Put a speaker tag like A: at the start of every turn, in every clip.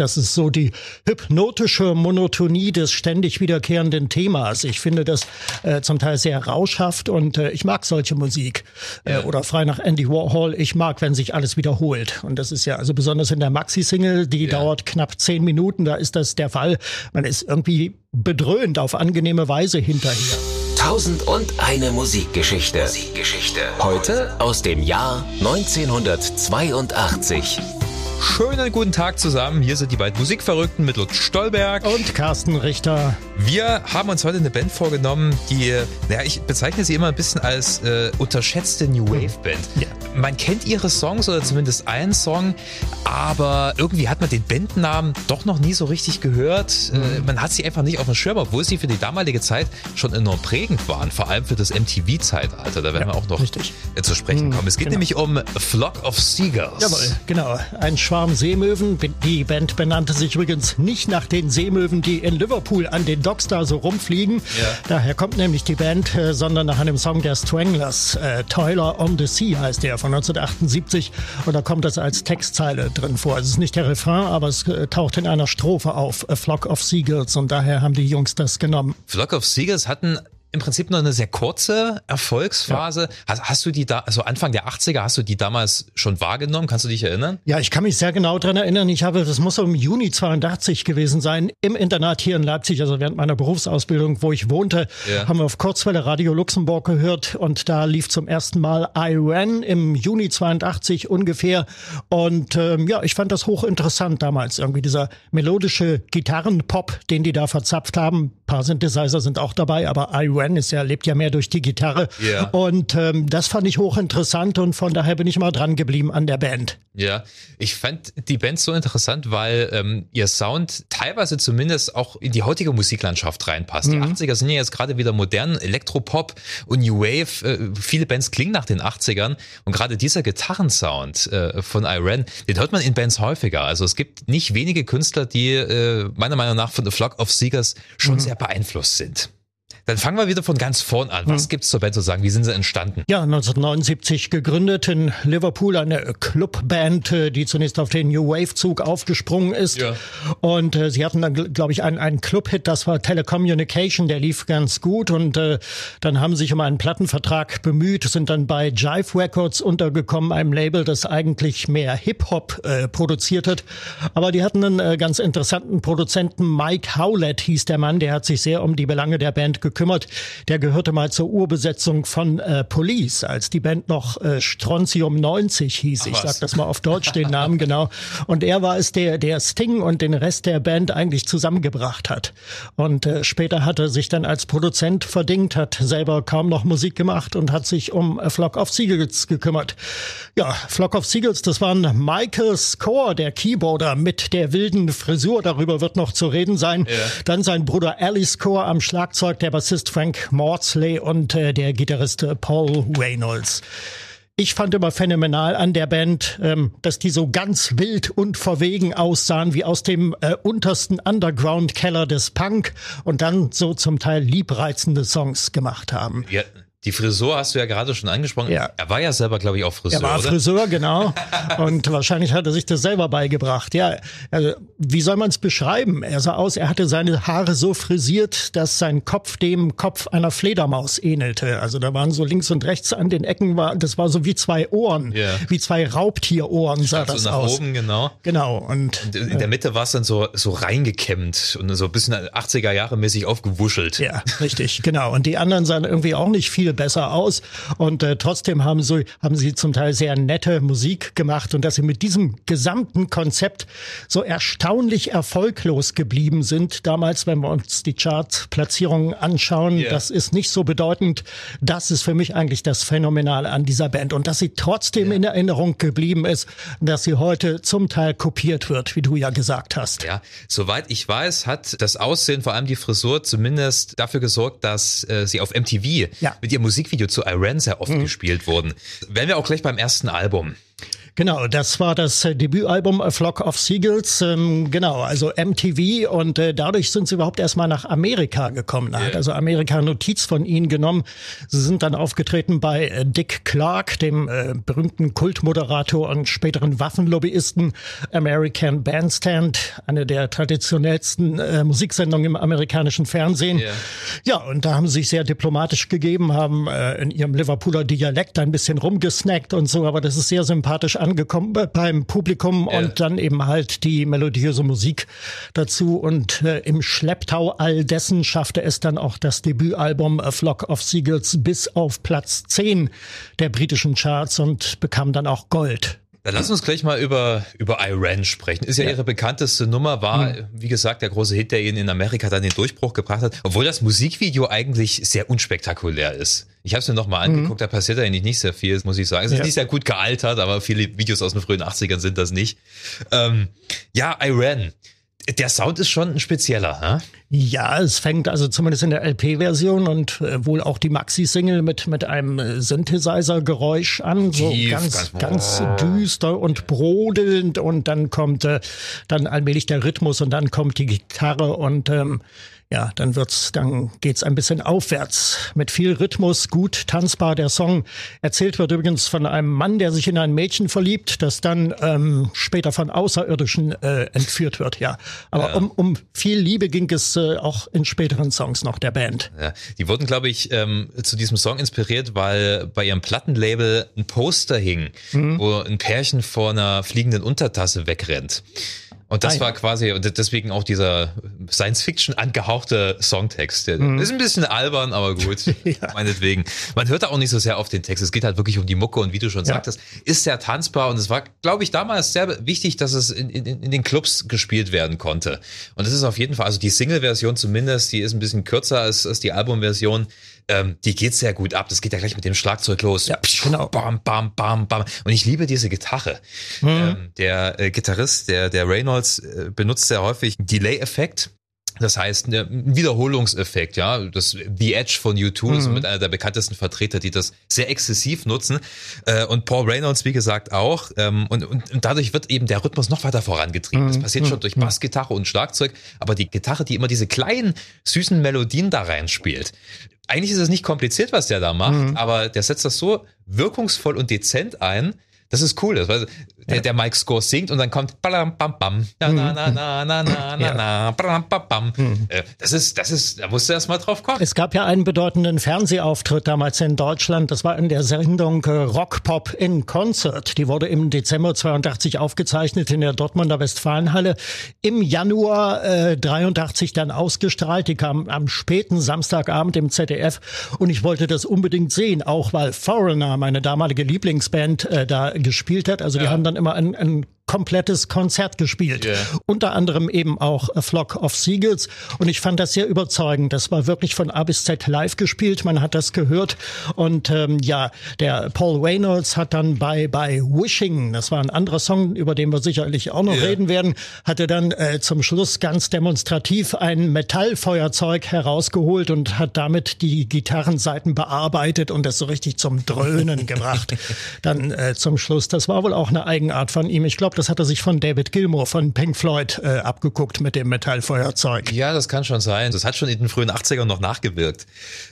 A: Das ist so die hypnotische Monotonie des ständig wiederkehrenden Themas. Ich finde das äh, zum Teil sehr rauschhaft und äh, ich mag solche Musik. Äh, oder frei nach Andy Warhol, ich mag, wenn sich alles wiederholt. Und das ist ja also besonders in der Maxi-Single, die ja. dauert knapp zehn Minuten, da ist das der Fall. Man ist irgendwie bedröhnt auf angenehme Weise hinterher.
B: Tausend und eine Musikgeschichte. Musikgeschichte. Heute aus dem Jahr 1982.
C: Schönen guten Tag zusammen. Hier sind die beiden Musikverrückten mit Lutz Stolberg
A: und Carsten Richter.
C: Wir haben uns heute eine Band vorgenommen, die, naja, ich bezeichne sie immer ein bisschen als äh, unterschätzte New Wave Band. Ja. Man kennt ihre Songs oder zumindest einen Song, aber irgendwie hat man den Bandnamen doch noch nie so richtig gehört. Äh, mhm. Äh, man hat sie einfach nicht auf dem Schirm, obwohl sie für die damalige Zeit schon enorm prägend waren, vor allem für das MTV-Zeitalter. Da werden ja, wir auch noch richtig. zu sprechen mhm, kommen. Es geht genau. nämlich um Flock of Seagulls.
A: Jawohl, genau. Ein Schwarm Seemöwen. Die Band benannte sich übrigens nicht nach den Seemöwen, die in Liverpool an den Docks da so rumfliegen. Ja. Daher kommt nämlich die Band, äh, sondern nach einem Song der Stranglers. Äh, Toiler on the Sea heißt der von 1978. Und da kommt das als Textzeile drin vor. Es ist nicht der Refrain, aber es äh, taucht in einer Strophe auf. A Flock of Seagulls. Und daher haben die Jungs das genommen.
C: Flock of Seagulls hatten im Prinzip noch eine sehr kurze Erfolgsphase. Ja. Hast, hast, du die da, also Anfang der 80er, hast du die damals schon wahrgenommen? Kannst du dich erinnern?
A: Ja, ich kann mich sehr genau dran erinnern. Ich habe, das muss im Juni 82 gewesen sein, im Internat hier in Leipzig, also während meiner Berufsausbildung, wo ich wohnte, ja. haben wir auf Kurzwelle Radio Luxemburg gehört und da lief zum ersten Mal I Ran im Juni 82 ungefähr. Und ähm, ja, ich fand das hochinteressant damals. Irgendwie dieser melodische Gitarrenpop, den die da verzapft haben. Ein paar Synthesizer sind auch dabei, aber I Ran Gwen ist ja, lebt ja mehr durch die Gitarre. Ja. Und ähm, das fand ich hochinteressant und von daher bin ich mal dran geblieben an der Band.
C: Ja, ich fand die Band so interessant, weil ähm, ihr Sound teilweise zumindest auch in die heutige Musiklandschaft reinpasst. Mhm. Die 80er sind ja jetzt gerade wieder modern, Elektropop und New Wave. Äh, viele Bands klingen nach den 80ern und gerade dieser Gitarrensound äh, von Iran, den hört man in Bands häufiger. Also es gibt nicht wenige Künstler, die äh, meiner Meinung nach von The Flock of Seekers schon mhm. sehr beeinflusst sind. Dann fangen wir wieder von ganz vorn an. Was hm. gibt's zur Band zu sagen? Wie sind sie entstanden?
A: Ja, 1979 gegründet in Liverpool eine Clubband, äh, die zunächst auf den New Wave Zug aufgesprungen ist. Ja. Und äh, sie hatten dann, glaube ich, einen, einen Club-Hit, das war Telecommunication, der lief ganz gut. Und äh, dann haben sie sich um einen Plattenvertrag bemüht, sind dann bei Jive Records untergekommen, einem Label, das eigentlich mehr Hip-Hop äh, produziert hat. Aber die hatten einen äh, ganz interessanten Produzenten, Mike Howlett hieß der Mann, der hat sich sehr um die Belange der Band gekümmert gekümmert. Der gehörte mal zur Urbesetzung von äh, Police, als die Band noch äh, Strontium 90 hieß. Ich sag das mal auf Deutsch, den Namen genau. Und er war es, der, der Sting und den Rest der Band eigentlich zusammengebracht hat. Und äh, später hat er sich dann als Produzent verdingt, hat selber kaum noch Musik gemacht und hat sich um A Flock of Seagulls gekümmert. Ja, Flock of Seagulls, das waren Michael Score, der Keyboarder mit der wilden Frisur, darüber wird noch zu reden sein. Ja. Dann sein Bruder Alice Score am Schlagzeug, der Bassist Bassist Frank Maudsley und äh, der Gitarrist äh, Paul Reynolds. Ich fand immer phänomenal an der Band, ähm, dass die so ganz wild und verwegen aussahen, wie aus dem äh, untersten Underground-Keller des Punk und dann so zum Teil liebreizende Songs gemacht haben.
C: Ja, die Frisur hast du ja gerade schon angesprochen. Ja. Er war ja selber, glaube ich, auch Friseur.
A: Er war
C: oder?
A: Friseur, genau. Und wahrscheinlich hat er sich das selber beigebracht. Ja, also, wie soll man es beschreiben? Er sah aus, er hatte seine Haare so frisiert, dass sein Kopf dem Kopf einer Fledermaus ähnelte. Also da waren so links und rechts an den Ecken war, das war so wie zwei Ohren, ja. wie zwei Raubtierohren sah das
C: so nach
A: aus.
C: oben, genau.
A: Genau.
C: Und, und in der Mitte war es dann so so reingekämmt und so ein bisschen 80er Jahre mäßig aufgewuschelt.
A: Ja, richtig, genau. Und die anderen sahen irgendwie auch nicht viel besser aus. Und äh, trotzdem haben sie, haben sie zum Teil sehr nette Musik gemacht und dass sie mit diesem gesamten Konzept so erstaunlich erfolglos geblieben sind. Damals, wenn wir uns die Chartplatzierungen anschauen, yeah. das ist nicht so bedeutend. Das ist für mich eigentlich das Phänomenale an dieser Band und dass sie trotzdem yeah. in Erinnerung geblieben ist, dass sie heute zum Teil kopiert wird, wie du ja gesagt hast.
C: Ja, soweit ich weiß, hat das Aussehen, vor allem die Frisur, zumindest dafür gesorgt, dass äh, sie auf MTV ja. mit ihrem Musikvideo zu Iran sehr oft mhm. gespielt wurden. Wären wir auch gleich beim ersten Album.
A: Genau, das war das äh, Debütalbum A Flock of Seagulls. Ähm, genau, also MTV und äh, dadurch sind sie überhaupt erstmal nach Amerika gekommen. Da yeah. hat also Amerika Notiz von ihnen genommen. Sie sind dann aufgetreten bei äh, Dick Clark, dem äh, berühmten Kultmoderator und späteren Waffenlobbyisten American Bandstand, eine der traditionellsten äh, Musiksendungen im amerikanischen Fernsehen. Yeah. Ja, und da haben sie sich sehr diplomatisch gegeben, haben äh, in ihrem Liverpooler Dialekt ein bisschen rumgesnackt und so, aber das ist sehr sympathisch angekommen beim Publikum yeah. und dann eben halt die melodiöse Musik dazu und äh, im Schlepptau all dessen schaffte es dann auch das Debütalbum A Flock of Seagulls bis auf Platz 10 der britischen Charts und bekam dann auch Gold.
C: Dann lass uns gleich mal über, über Iran sprechen. Ist ja, ja. ihre bekannteste Nummer, war, mhm. wie gesagt, der große Hit, der ihnen in Amerika dann den Durchbruch gebracht hat, obwohl das Musikvideo eigentlich sehr unspektakulär ist. Ich habe es mir nochmal mhm. angeguckt, da passiert eigentlich nicht sehr viel, muss ich sagen. Es ist ja. nicht sehr gut gealtert, aber viele Videos aus den frühen 80ern sind das nicht. Ähm, ja, Iran der Sound ist schon ein spezieller, ne?
A: Ja, es fängt also zumindest in der LP-Version und äh, wohl auch die Maxi-Single mit, mit einem äh, Synthesizer-Geräusch an, so Tief, ganz, ganz, ganz düster und brodelnd und dann kommt äh, dann allmählich der Rhythmus und dann kommt die Gitarre und ähm, ja, dann wird's, dann geht's ein bisschen aufwärts mit viel Rhythmus, gut tanzbar. Der Song erzählt wird übrigens von einem Mann, der sich in ein Mädchen verliebt, das dann ähm, später von Außerirdischen äh, entführt wird. Ja, aber ja. Um, um viel Liebe ging es äh, auch in späteren Songs noch der Band.
C: Ja, die wurden, glaube ich, ähm, zu diesem Song inspiriert, weil bei ihrem Plattenlabel ein Poster hing, mhm. wo ein Pärchen vor einer fliegenden Untertasse wegrennt. Und das ah, war quasi, und deswegen auch dieser Science-Fiction angehauchte Songtext. Der mhm. ist ein bisschen albern, aber gut, ja. meinetwegen. Man hört da auch nicht so sehr auf den Text. Es geht halt wirklich um die Mucke und wie du schon ja. sagtest, ist sehr tanzbar und es war, glaube ich, damals sehr wichtig, dass es in, in, in den Clubs gespielt werden konnte. Und das ist auf jeden Fall, also die Single-Version zumindest, die ist ein bisschen kürzer als, als die Album-Version ähm, die geht sehr gut ab. Das geht ja gleich mit dem Schlagzeug los. Ja, genau. Bam, bam, bam, bam. Und ich liebe diese Gitarre. Mhm. Ähm, der äh, Gitarrist, der, der Reynolds, äh, benutzt sehr häufig Delay-Effekt. Das heißt, ein Wiederholungseffekt, ja. Das The Edge von U2 mhm. ist mit einer der bekanntesten Vertreter, die das sehr exzessiv nutzen. Äh, und Paul Reynolds, wie gesagt, auch. Ähm, und, und, und dadurch wird eben der Rhythmus noch weiter vorangetrieben. Das mhm. passiert schon mhm. durch Bassgitarre und Schlagzeug, aber die Gitarre, die immer diese kleinen, süßen Melodien da reinspielt eigentlich ist es nicht kompliziert, was der da macht, mhm. aber der setzt das so wirkungsvoll und dezent ein, das ist cool, das, weil der, ja. der Mike Score singt und dann kommt bam bam bam bam bam bam. Das ist das ist da musst du erst mal drauf kommen.
A: Es gab ja einen bedeutenden Fernsehauftritt damals in Deutschland, das war in der Sendung äh, Rock Pop in Concert. Die wurde im Dezember 82 aufgezeichnet in der Dortmunder Westfalenhalle, im Januar äh, 83 dann ausgestrahlt. Die kam am späten Samstagabend im ZDF und ich wollte das unbedingt sehen, auch weil Foreigner, meine damalige Lieblingsband, äh, da gespielt hat. Also ja. die haben dann immer ein, ein komplettes Konzert gespielt. Yeah. Unter anderem eben auch A Flock of Seagulls. Und ich fand das sehr überzeugend. Das war wirklich von A bis Z live gespielt. Man hat das gehört. Und ähm, ja, der Paul Reynolds hat dann bei, bei Wishing, das war ein anderer Song, über den wir sicherlich auch noch yeah. reden werden, hatte dann äh, zum Schluss ganz demonstrativ ein Metallfeuerzeug herausgeholt und hat damit die Gitarrenseiten bearbeitet und das so richtig zum Dröhnen gebracht. Dann äh, zum Schluss. Das war wohl auch eine Eigenart von ihm. Ich glaube, das hat er sich von David Gilmour von Pink Floyd äh, abgeguckt mit dem Metallfeuerzeug.
C: Ja, das kann schon sein. Das hat schon in den frühen 80ern noch nachgewirkt.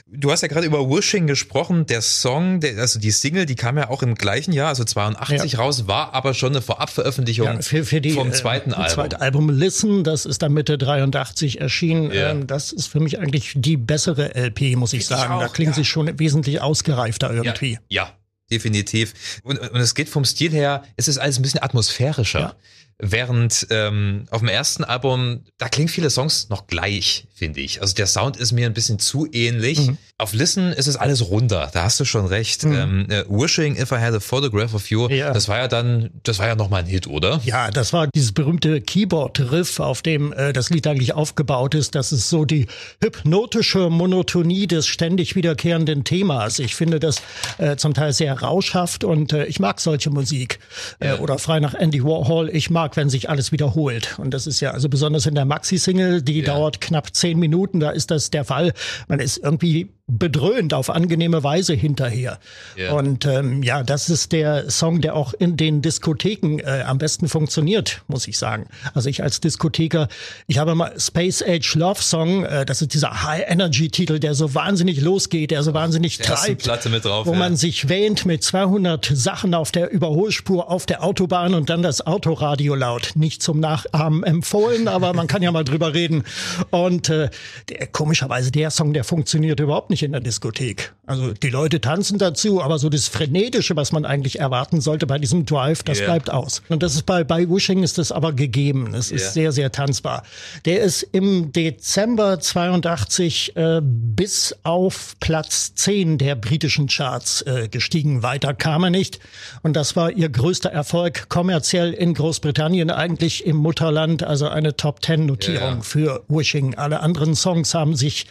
C: Du hast ja gerade über Wishing gesprochen. Der Song, der, also die Single, die kam ja auch im gleichen Jahr, also 82 ja. raus, war aber schon eine Vorabveröffentlichung ja,
A: für, für die, vom zweiten äh, Album. Zweite Album Listen, das ist dann Mitte 83 erschienen. Ja. Ähm, das ist für mich eigentlich die bessere LP, muss ich sagen. Ich auch, da klingt sie schon wesentlich ausgereifter irgendwie.
C: Ja, definitiv. Und, und es geht vom Stil her, es ist alles ein bisschen atmosphärischer. Ja. Während ähm, auf dem ersten Album, da klingen viele Songs noch gleich, finde ich. Also der Sound ist mir ein bisschen zu ähnlich. Mhm. Auf Listen ist es alles runder, da hast du schon recht. Mhm. Ähm, äh, Wishing If I Had a Photograph of You, ja. das war ja dann, das war ja nochmal ein Hit, oder?
A: Ja, das war dieses berühmte Keyboard-Riff, auf dem äh, das Lied eigentlich aufgebaut ist. Das ist so die hypnotische Monotonie des ständig wiederkehrenden Themas. Ich finde das äh, zum Teil sehr rauschhaft und äh, ich mag solche Musik. Äh. Oder frei nach Andy Warhol, ich mag, wenn sich alles wiederholt. Und das ist ja also besonders in der Maxi-Single, die ja. dauert knapp zehn Minuten, da ist das der Fall. Man ist irgendwie bedröhnt auf angenehme Weise hinterher. Yeah. Und ähm, ja, das ist der Song, der auch in den Diskotheken äh, am besten funktioniert, muss ich sagen. Also ich als Diskotheker, ich habe mal Space Age Love Song, äh, das ist dieser High Energy Titel, der so wahnsinnig losgeht, der so wahnsinnig der treibt,
C: Platte mit drauf,
A: wo ja. man sich wähnt mit 200 Sachen auf der Überholspur auf der Autobahn und dann das Autoradio laut. Nicht zum Nachahmen empfohlen, aber man kann ja mal drüber reden. Und äh, der, komischerweise der Song, der funktioniert überhaupt nicht in der Diskothek. Also die Leute tanzen dazu, aber so das Frenetische, was man eigentlich erwarten sollte bei diesem Drive, das yeah. bleibt aus. Und das ist bei, bei Wishing ist das aber gegeben. Es yeah. ist sehr, sehr tanzbar. Der ist im Dezember 82 äh, bis auf Platz 10 der britischen Charts äh, gestiegen. Weiter kam er nicht. Und das war ihr größter Erfolg kommerziell in Großbritannien, eigentlich im Mutterland. Also eine Top 10 Notierung yeah. für Wishing. Alle anderen Songs haben sich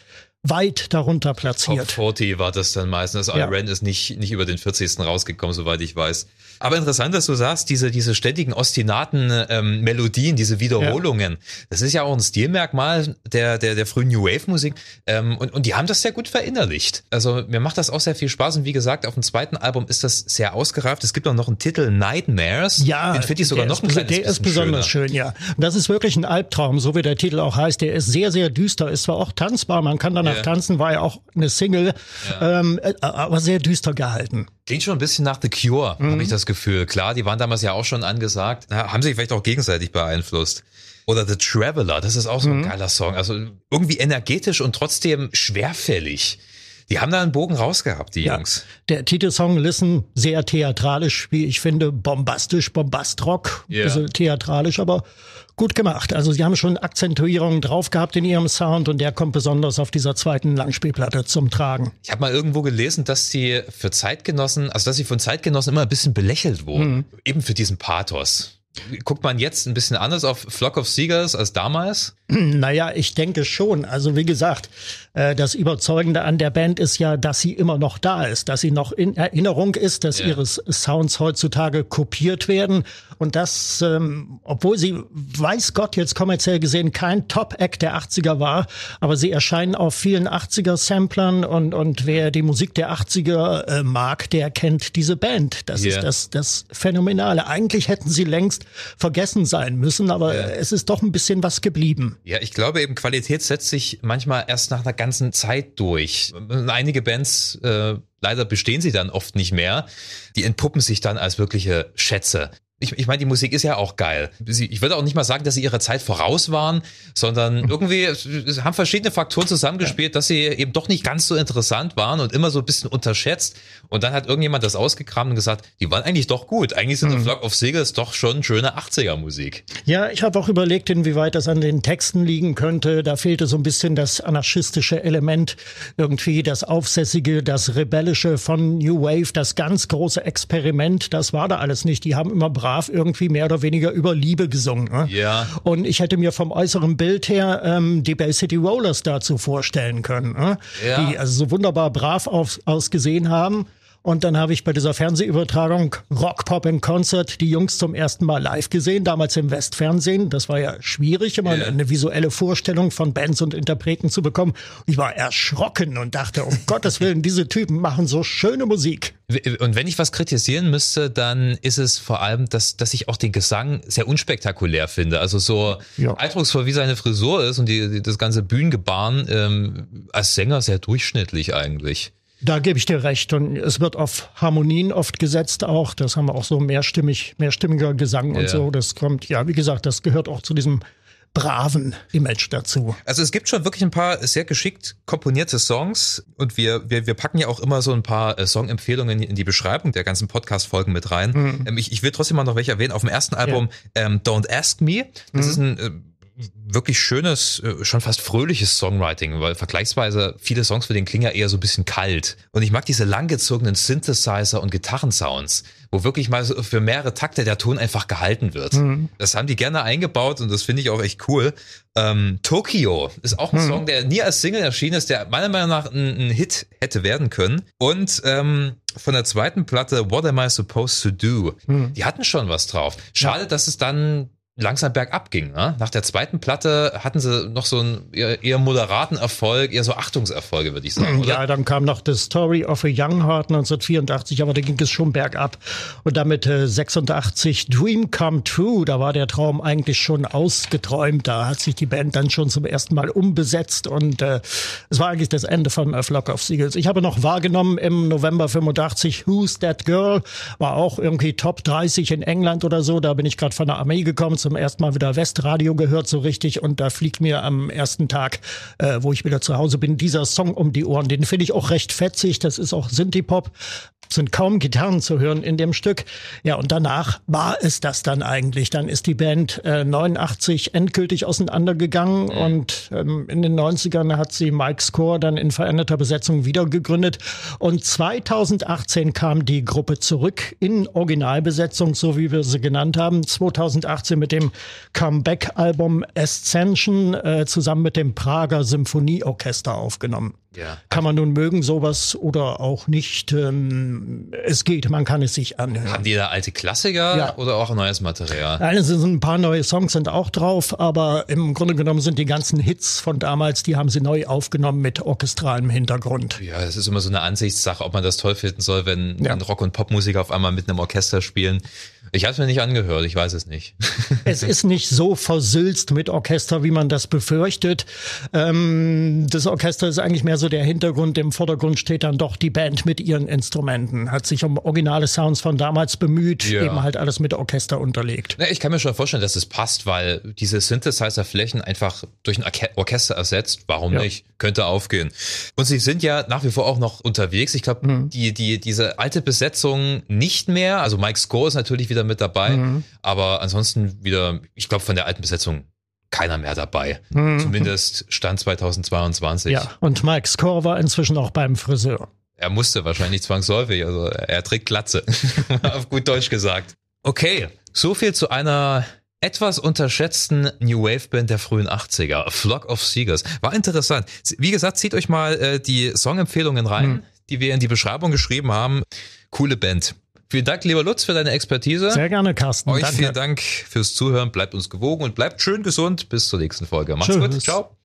A: weit darunter platziert.
C: Top 40 war das dann meistens. Also ja. Ren ist nicht, nicht über den 40. rausgekommen, soweit ich weiß. Aber interessant, dass du sagst, diese, diese ständigen ostinaten ähm, Melodien, diese Wiederholungen, ja. das ist ja auch ein Stilmerkmal der, der, der frühen New Wave Musik. Ähm, und, und die haben das sehr gut verinnerlicht. Also mir macht das auch sehr viel Spaß. Und wie gesagt, auf dem zweiten Album ist das sehr ausgereift. Es gibt auch noch einen Titel Nightmares.
A: Ja,
C: den finde ich sogar noch ein
A: kleines Der ist besonders schöner. schön, ja. Und das ist wirklich ein Albtraum, so wie der Titel auch heißt. Der ist sehr, sehr düster, ist zwar auch tanzbar, man kann danach ja. tanzen, war ja auch eine Single, ähm, äh, aber sehr düster gehalten.
C: Klingt schon ein bisschen nach The Cure, mhm. habe ich das Gefühl. Klar, die waren damals ja auch schon angesagt, haben sich vielleicht auch gegenseitig beeinflusst. Oder The Traveler, das ist auch so ein mhm. geiler Song. Also irgendwie energetisch und trotzdem schwerfällig. Die haben da einen Bogen rausgehabt, die ja. Jungs.
A: Der Titelsong Listen sehr theatralisch, wie ich finde, bombastisch, bombastrock, yeah. also theatralisch, aber gut gemacht. Also sie haben schon Akzentuierungen drauf gehabt in ihrem Sound und der kommt besonders auf dieser zweiten Langspielplatte zum Tragen.
C: Ich habe mal irgendwo gelesen, dass sie für Zeitgenossen, also dass sie von Zeitgenossen immer ein bisschen belächelt wurden, mhm. eben für diesen Pathos. Guckt man jetzt ein bisschen anders auf Flock of Seagulls als damals?
A: Naja, ich denke schon. Also wie gesagt, äh, das Überzeugende an der Band ist ja, dass sie immer noch da ist, dass sie noch in Erinnerung ist, dass yeah. ihre Sounds heutzutage kopiert werden und das, ähm, obwohl sie, weiß Gott, jetzt kommerziell gesehen kein Top-Act der 80er war, aber sie erscheinen auf vielen 80er-Samplern und, und wer die Musik der 80er äh, mag, der kennt diese Band. Das yeah. ist das, das Phänomenale. Eigentlich hätten sie längst vergessen sein müssen, aber yeah. es ist doch ein bisschen was geblieben.
C: Ja, ich glaube eben, Qualität setzt sich manchmal erst nach einer ganzen Zeit durch. Einige Bands, äh, leider bestehen sie dann oft nicht mehr. Die entpuppen sich dann als wirkliche Schätze ich, ich meine, die Musik ist ja auch geil. Sie, ich würde auch nicht mal sagen, dass sie ihrer Zeit voraus waren, sondern irgendwie haben verschiedene Faktoren zusammengespielt, dass sie eben doch nicht ganz so interessant waren und immer so ein bisschen unterschätzt. Und dann hat irgendjemand das ausgekramt und gesagt, die waren eigentlich doch gut. Eigentlich sind mhm. Flock of Seagulls doch schon schöne 80er Musik.
A: Ja, ich habe auch überlegt, inwieweit das an den Texten liegen könnte. Da fehlte so ein bisschen das anarchistische Element, irgendwie das Aufsässige, das Rebellische von New Wave, das ganz große Experiment. Das war da alles nicht. Die haben immer brav irgendwie mehr oder weniger über Liebe gesungen. Ne?
C: Ja.
A: Und ich hätte mir vom äußeren Bild her ähm, die Bay City Rollers dazu vorstellen können, ne? ja. die also so wunderbar brav auf, ausgesehen haben. Und dann habe ich bei dieser Fernsehübertragung Rock, Pop in Concert die Jungs zum ersten Mal live gesehen, damals im Westfernsehen. Das war ja schwierig, immer yeah. eine visuelle Vorstellung von Bands und Interpreten zu bekommen. Ich war erschrocken und dachte, um Gottes Willen, diese Typen machen so schöne Musik.
C: Und wenn ich was kritisieren müsste, dann ist es vor allem, dass, dass ich auch den Gesang sehr unspektakulär finde. Also so ja. eindrucksvoll wie seine Frisur ist und die, das ganze Bühnengebaren ähm, als Sänger sehr durchschnittlich eigentlich.
A: Da gebe ich dir recht. Und es wird auf Harmonien oft gesetzt auch. Das haben wir auch so mehrstimmig, mehrstimmiger Gesang ja. und so. Das kommt, ja, wie gesagt, das gehört auch zu diesem braven Image dazu.
C: Also es gibt schon wirklich ein paar sehr geschickt komponierte Songs und wir, wir, wir packen ja auch immer so ein paar äh, Songempfehlungen in die Beschreibung der ganzen Podcast-Folgen mit rein. Mhm. Ähm, ich, ich will trotzdem mal noch welche erwähnen. Auf dem ersten Album ja. ähm, Don't Ask Me. Das mhm. ist ein äh, wirklich schönes, äh, schon fast fröhliches Songwriting, weil vergleichsweise viele Songs für den klingen ja eher so ein bisschen kalt. Und ich mag diese langgezogenen Synthesizer und Gitarrensounds, wo wirklich mal so für mehrere Takte der Ton einfach gehalten wird. Mhm. Das haben die gerne eingebaut und das finde ich auch echt cool. Ähm, Tokyo ist auch ein mhm. Song, der nie als Single erschienen ist, der meiner Meinung nach ein, ein Hit hätte werden können. Und ähm, von der zweiten Platte What Am I Supposed to Do? Mhm. Die hatten schon was drauf. Schade, ja. dass es dann langsam bergab ging. Ne? Nach der zweiten Platte hatten sie noch so einen eher, eher moderaten Erfolg, eher so Achtungserfolge, würde ich sagen. Oder?
A: Ja, dann kam noch The Story of a Young Heart 1984, aber da ging es schon bergab. Und damit äh, 86 Dream Come True, da war der Traum eigentlich schon ausgeträumt. Da hat sich die Band dann schon zum ersten Mal umbesetzt und äh, es war eigentlich das Ende von A Flock of Seagulls. Ich habe noch wahrgenommen im November 85 Who's That Girl, war auch irgendwie Top 30 in England oder so. Da bin ich gerade von der Armee gekommen zum ersten Mal wieder Westradio gehört so richtig und da fliegt mir am ersten Tag, äh, wo ich wieder zu Hause bin, dieser Song um die Ohren. Den finde ich auch recht fetzig. Das ist auch Synthie-Pop. Sind kaum Gitarren zu hören in dem Stück. Ja, und danach war es das dann eigentlich. Dann ist die Band äh, 89 endgültig auseinandergegangen mhm. und ähm, in den 90ern hat sie Mike Score dann in veränderter Besetzung wieder gegründet. Und 2018 kam die Gruppe zurück in Originalbesetzung, so wie wir sie genannt haben. 2018 mit dem Comeback-Album Ascension äh, zusammen mit dem Prager Symphonieorchester aufgenommen. Ja. Kann man nun mögen sowas oder auch nicht. Ähm, es geht, man kann es sich anhören.
C: Haben die da alte Klassiker ja. oder auch neues Material?
A: Nein, es sind ein paar neue Songs sind auch drauf, aber im Grunde genommen sind die ganzen Hits von damals, die haben sie neu aufgenommen mit orchestralem Hintergrund.
C: Ja, es ist immer so eine Ansichtssache, ob man das toll finden soll, wenn, ja. wenn Rock- und Popmusiker auf einmal mit einem Orchester spielen. Ich habe es mir nicht angehört, ich weiß es nicht.
A: es ist nicht so versülzt mit Orchester, wie man das befürchtet. Ähm, das Orchester ist eigentlich mehr so der Hintergrund. Im Vordergrund steht dann doch die Band mit ihren Instrumenten. Hat sich um originale Sounds von damals bemüht, ja. eben halt alles mit Orchester unterlegt.
C: Ja, ich kann mir schon vorstellen, dass es passt, weil diese Synthesizer-Flächen einfach durch ein Orchester ersetzt. Warum ja. nicht? Könnte aufgehen. Und sie sind ja nach wie vor auch noch unterwegs. Ich glaube, mhm. die, die, diese alte Besetzung nicht mehr. Also Mike Score ist natürlich wieder wieder mit dabei. Mhm. Aber ansonsten wieder, ich glaube, von der alten Besetzung keiner mehr dabei. Mhm. Zumindest Stand 2022.
A: Ja, und Mike Score war inzwischen auch beim Friseur.
C: Er musste wahrscheinlich zwangsläufig, also er trägt Glatze, auf gut Deutsch gesagt. Okay, so viel zu einer etwas unterschätzten New Wave Band der frühen 80er, Flock of Seegers. War interessant. Wie gesagt, zieht euch mal äh, die Songempfehlungen rein, mhm. die wir in die Beschreibung geschrieben haben. Coole Band. Vielen Dank, lieber Lutz, für deine Expertise.
A: Sehr gerne, Carsten.
C: Euch Danke. vielen Dank fürs Zuhören. Bleibt uns gewogen und bleibt schön gesund. Bis zur nächsten Folge. Macht's Tschüss. gut. Ciao.